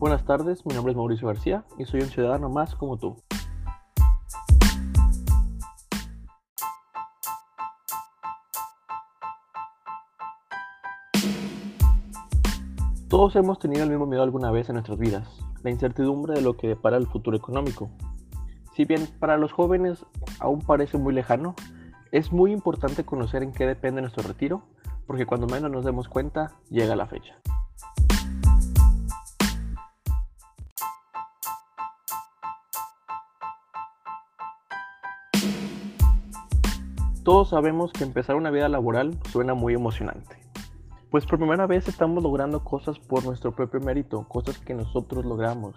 Buenas tardes, mi nombre es Mauricio García y soy un ciudadano más como tú. Todos hemos tenido el mismo miedo alguna vez en nuestras vidas, la incertidumbre de lo que depara el futuro económico. Si bien para los jóvenes aún parece muy lejano, es muy importante conocer en qué depende nuestro retiro, porque cuando menos nos demos cuenta, llega la fecha. Todos sabemos que empezar una vida laboral suena muy emocionante, pues por primera vez estamos logrando cosas por nuestro propio mérito, cosas que nosotros logramos.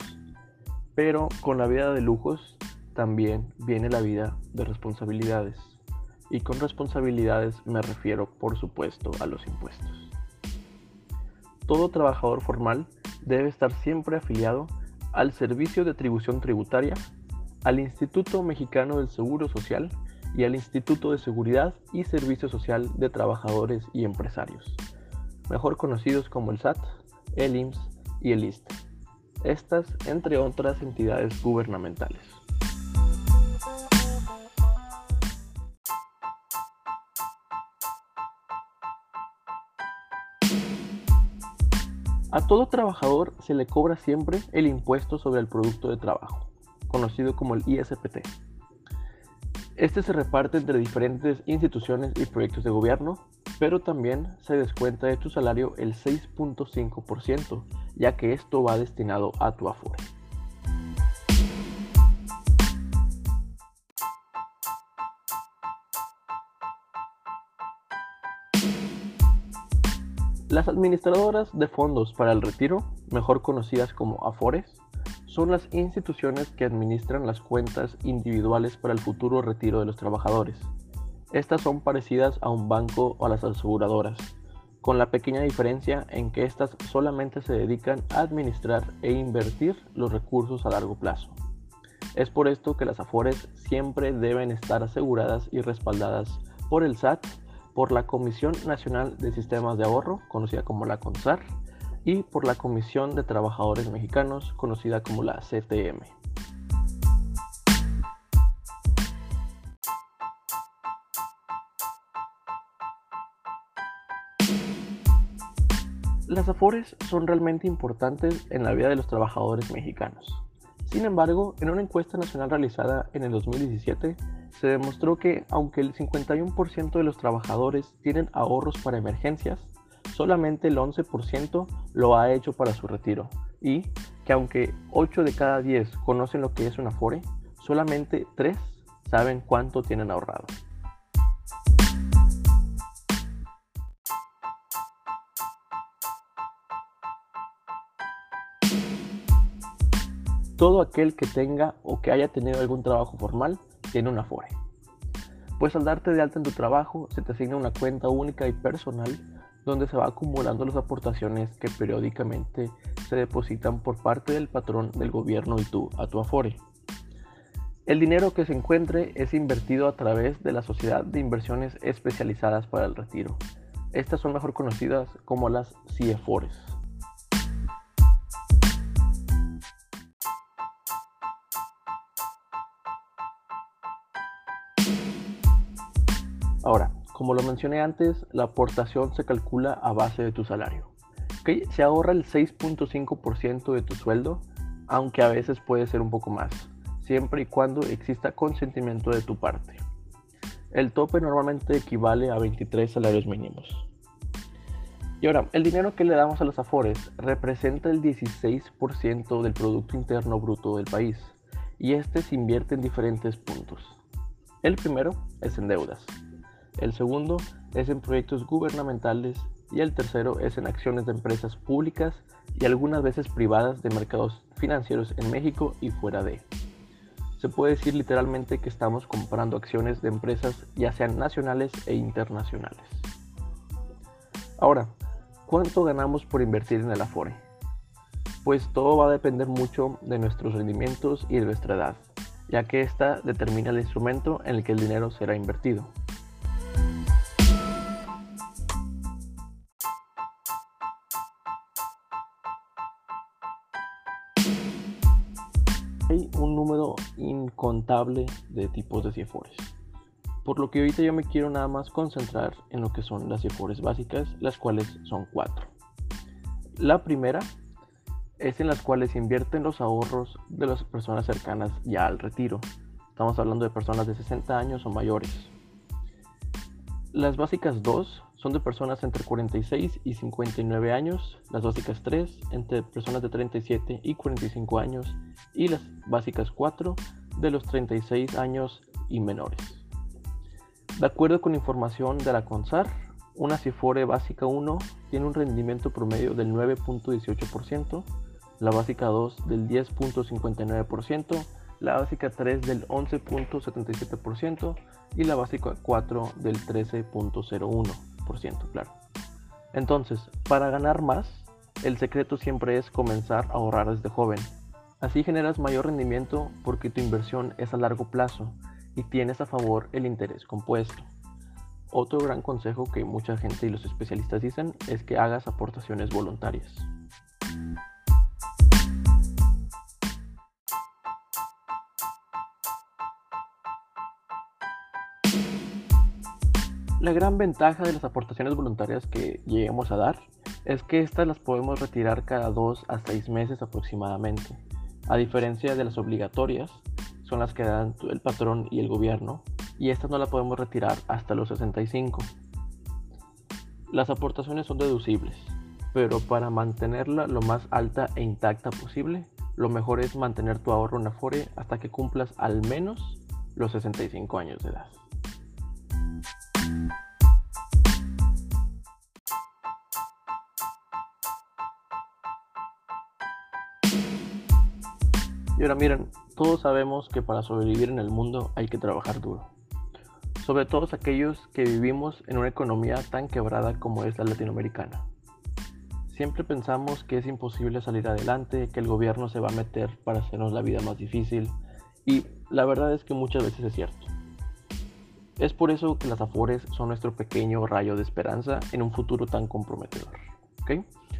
Pero con la vida de lujos también viene la vida de responsabilidades. Y con responsabilidades me refiero, por supuesto, a los impuestos. Todo trabajador formal debe estar siempre afiliado al Servicio de Atribución Tributaria, al Instituto Mexicano del Seguro Social y al Instituto de Seguridad y Servicio Social de Trabajadores y Empresarios, mejor conocidos como el SAT, el IMSS y el ISTE. Estas entre otras entidades gubernamentales. A todo trabajador se le cobra siempre el impuesto sobre el producto de trabajo, conocido como el ISPT. Este se reparte entre diferentes instituciones y proyectos de gobierno, pero también se descuenta de tu salario el 6.5%, ya que esto va destinado a tu Afore. Las administradoras de fondos para el retiro, mejor conocidas como Afores, son las instituciones que administran las cuentas individuales para el futuro retiro de los trabajadores. Estas son parecidas a un banco o a las aseguradoras, con la pequeña diferencia en que estas solamente se dedican a administrar e invertir los recursos a largo plazo. Es por esto que las AFORES siempre deben estar aseguradas y respaldadas por el SAT, por la Comisión Nacional de Sistemas de Ahorro, conocida como la CONSAR, y por la Comisión de Trabajadores Mexicanos, conocida como la CTM. Las AFORES son realmente importantes en la vida de los trabajadores mexicanos. Sin embargo, en una encuesta nacional realizada en el 2017, se demostró que aunque el 51% de los trabajadores tienen ahorros para emergencias, solamente el 11% lo ha hecho para su retiro y que aunque 8 de cada 10 conocen lo que es una Afore, solamente 3 saben cuánto tienen ahorrado. Todo aquel que tenga o que haya tenido algún trabajo formal tiene una Afore. Pues al darte de alta en tu trabajo se te asigna una cuenta única y personal donde se va acumulando las aportaciones que periódicamente se depositan por parte del patrón del gobierno y tú a tu Afore. El dinero que se encuentre es invertido a través de la Sociedad de Inversiones Especializadas para el Retiro. Estas son mejor conocidas como las CIEFORES. Como lo mencioné antes, la aportación se calcula a base de tu salario. Se ahorra el 6.5% de tu sueldo, aunque a veces puede ser un poco más, siempre y cuando exista consentimiento de tu parte. El tope normalmente equivale a 23 salarios mínimos. Y ahora, el dinero que le damos a los afores representa el 16% del Producto Interno Bruto del país, y este se invierte en diferentes puntos. El primero es en deudas, el segundo es en proyectos gubernamentales y el tercero es en acciones de empresas públicas y algunas veces privadas de mercados financieros en México y fuera de. Se puede decir literalmente que estamos comprando acciones de empresas ya sean nacionales e internacionales. Ahora, ¿cuánto ganamos por invertir en el Afore? Pues todo va a depender mucho de nuestros rendimientos y de nuestra edad, ya que esta determina el instrumento en el que el dinero será invertido. Incontable de tipos de CIFORES. Por lo que ahorita yo me quiero nada más concentrar en lo que son las CIFORES básicas, las cuales son cuatro. La primera es en las cuales invierten los ahorros de las personas cercanas ya al retiro. Estamos hablando de personas de 60 años o mayores. Las básicas 2 son de personas entre 46 y 59 años, las básicas 3 entre personas de 37 y 45 años y las básicas 4 de los 36 años y menores. De acuerdo con información de la CONSAR, una CIFORE básica 1 tiene un rendimiento promedio del 9.18%, la básica 2 del 10.59%, la básica 3 del 11.77% y la básica 4 del 13.01%, claro. Entonces, para ganar más, el secreto siempre es comenzar a ahorrar desde joven. Así generas mayor rendimiento porque tu inversión es a largo plazo y tienes a favor el interés compuesto. Otro gran consejo que mucha gente y los especialistas dicen es que hagas aportaciones voluntarias. La gran ventaja de las aportaciones voluntarias que lleguemos a dar es que estas las podemos retirar cada 2 a 6 meses aproximadamente, a diferencia de las obligatorias, son las que dan el patrón y el gobierno, y estas no las podemos retirar hasta los 65. Las aportaciones son deducibles, pero para mantenerla lo más alta e intacta posible, lo mejor es mantener tu ahorro en Afore hasta que cumplas al menos los 65 años de edad. Y ahora miren, todos sabemos que para sobrevivir en el mundo hay que trabajar duro. Sobre todo aquellos que vivimos en una economía tan quebrada como es la latinoamericana. Siempre pensamos que es imposible salir adelante, que el gobierno se va a meter para hacernos la vida más difícil y la verdad es que muchas veces es cierto. Es por eso que las Afores son nuestro pequeño rayo de esperanza en un futuro tan comprometedor.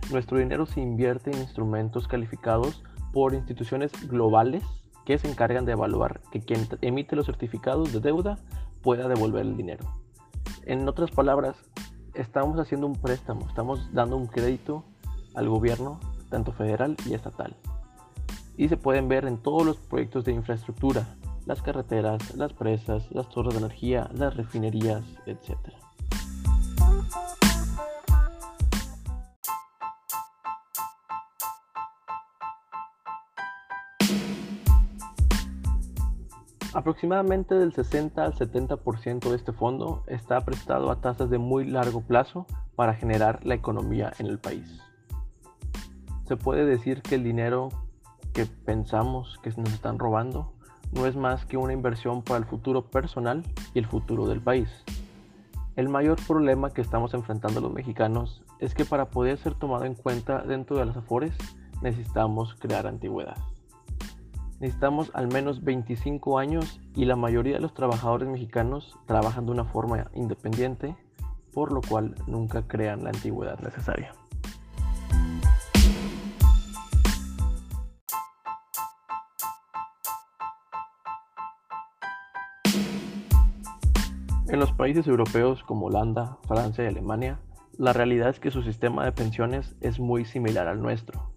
Nuestro dinero se invierte en instrumentos calificados por instituciones globales que se encargan de evaluar que quien emite los certificados de deuda pueda devolver el dinero. En otras palabras, estamos haciendo un préstamo, estamos dando un crédito al gobierno, tanto federal y estatal. Y se pueden ver en todos los proyectos de infraestructura, las carreteras, las presas, las torres de energía, las refinerías, etc. Aproximadamente del 60 al 70% de este fondo está prestado a tasas de muy largo plazo para generar la economía en el país. Se puede decir que el dinero que pensamos que nos están robando no es más que una inversión para el futuro personal y el futuro del país. El mayor problema que estamos enfrentando los mexicanos es que para poder ser tomado en cuenta dentro de las afores necesitamos crear antigüedad necesitamos al menos 25 años y la mayoría de los trabajadores mexicanos trabajan de una forma independiente, por lo cual nunca crean la antigüedad necesaria. En los países europeos como Holanda, Francia y Alemania, la realidad es que su sistema de pensiones es muy similar al nuestro.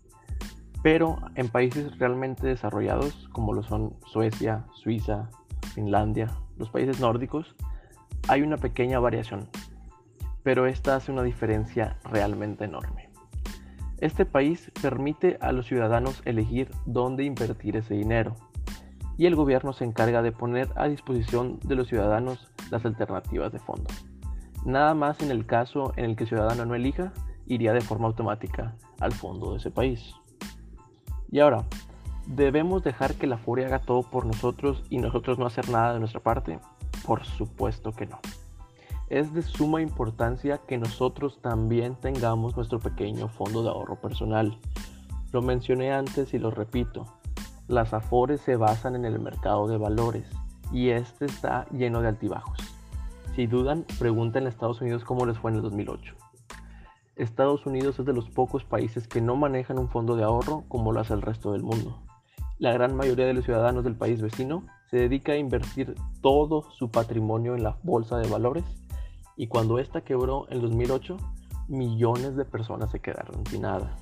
Pero en países realmente desarrollados, como lo son Suecia, Suiza, Finlandia, los países nórdicos, hay una pequeña variación, pero esta hace una diferencia realmente enorme. Este país permite a los ciudadanos elegir dónde invertir ese dinero y el gobierno se encarga de poner a disposición de los ciudadanos las alternativas de fondo. Nada más en el caso en el que el ciudadano no elija, iría de forma automática al fondo de ese país. Y ahora, ¿debemos dejar que la furia haga todo por nosotros y nosotros no hacer nada de nuestra parte? Por supuesto que no. Es de suma importancia que nosotros también tengamos nuestro pequeño fondo de ahorro personal. Lo mencioné antes y lo repito. Las afores se basan en el mercado de valores y este está lleno de altibajos. Si dudan, pregunten a Estados Unidos cómo les fue en el 2008. Estados Unidos es de los pocos países que no manejan un fondo de ahorro como lo hace el resto del mundo. la gran mayoría de los ciudadanos del país vecino se dedica a invertir todo su patrimonio en la bolsa de valores y cuando esta quebró en 2008, millones de personas se quedaron sin nada.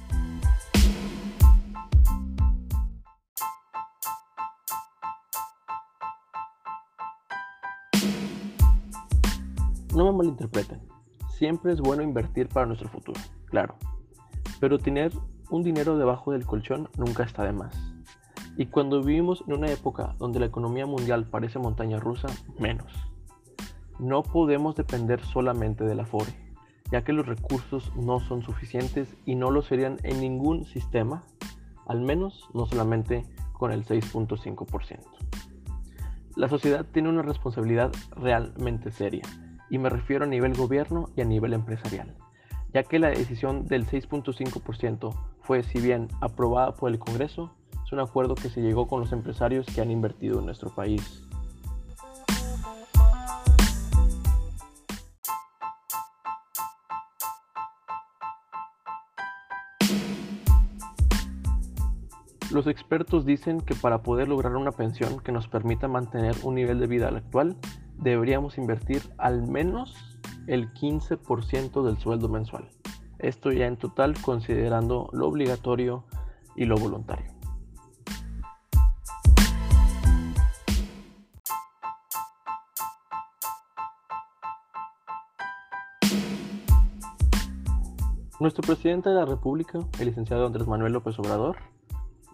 No me malinterpreten, siempre es bueno invertir para nuestro futuro, claro, pero tener un dinero debajo del colchón nunca está de más. Y cuando vivimos en una época donde la economía mundial parece montaña rusa, menos. No podemos depender solamente del Afore, ya que los recursos no son suficientes y no lo serían en ningún sistema, al menos no solamente con el 6.5%. La sociedad tiene una responsabilidad realmente seria y me refiero a nivel gobierno y a nivel empresarial, ya que la decisión del 6.5% fue, si bien aprobada por el Congreso, es un acuerdo que se llegó con los empresarios que han invertido en nuestro país. Los expertos dicen que para poder lograr una pensión que nos permita mantener un nivel de vida actual, deberíamos invertir al menos el 15% del sueldo mensual. Esto ya en total considerando lo obligatorio y lo voluntario. Nuestro presidente de la República, el licenciado Andrés Manuel López Obrador,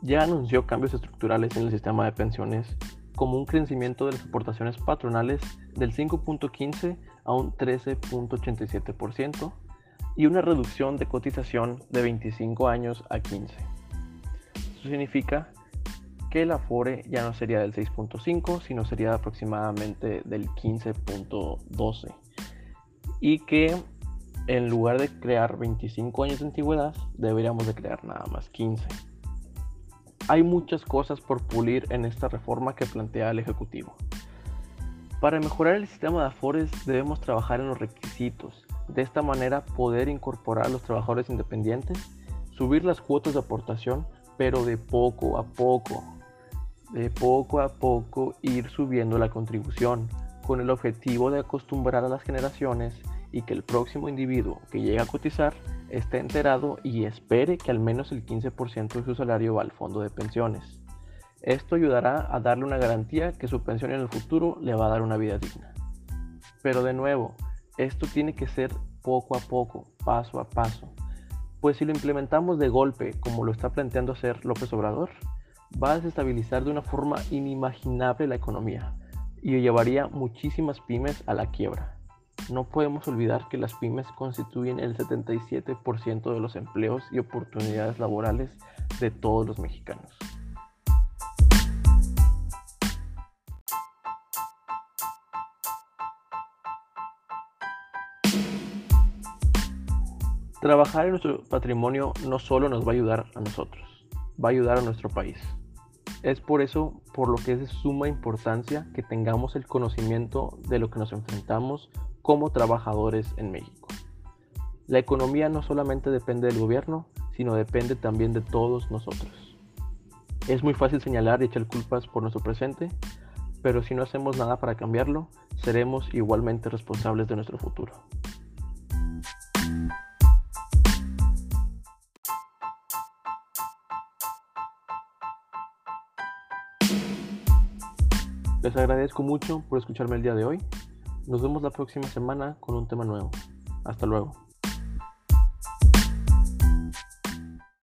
ya anunció cambios estructurales en el sistema de pensiones como un crecimiento de las aportaciones patronales del 5.15 a un 13.87% y una reducción de cotización de 25 años a 15. Eso significa que el Afore ya no sería del 6.5, sino sería aproximadamente del 15.12. Y que en lugar de crear 25 años de antigüedad, deberíamos de crear nada más 15. Hay muchas cosas por pulir en esta reforma que plantea el Ejecutivo. Para mejorar el sistema de Afores debemos trabajar en los requisitos, de esta manera poder incorporar a los trabajadores independientes, subir las cuotas de aportación, pero de poco a poco, de poco a poco ir subiendo la contribución, con el objetivo de acostumbrar a las generaciones y que el próximo individuo que llegue a cotizar esté enterado y espere que al menos el 15% de su salario va al fondo de pensiones. Esto ayudará a darle una garantía que su pensión en el futuro le va a dar una vida digna. Pero de nuevo, esto tiene que ser poco a poco, paso a paso. Pues si lo implementamos de golpe, como lo está planteando hacer López Obrador, va a desestabilizar de una forma inimaginable la economía y llevaría muchísimas pymes a la quiebra. No podemos olvidar que las pymes constituyen el 77% de los empleos y oportunidades laborales de todos los mexicanos. Trabajar en nuestro patrimonio no solo nos va a ayudar a nosotros, va a ayudar a nuestro país. Es por eso por lo que es de suma importancia que tengamos el conocimiento de lo que nos enfrentamos como trabajadores en México. La economía no solamente depende del gobierno, sino depende también de todos nosotros. Es muy fácil señalar y echar culpas por nuestro presente, pero si no hacemos nada para cambiarlo, seremos igualmente responsables de nuestro futuro. Les agradezco mucho por escucharme el día de hoy. Nos vemos la próxima semana con un tema nuevo. Hasta luego.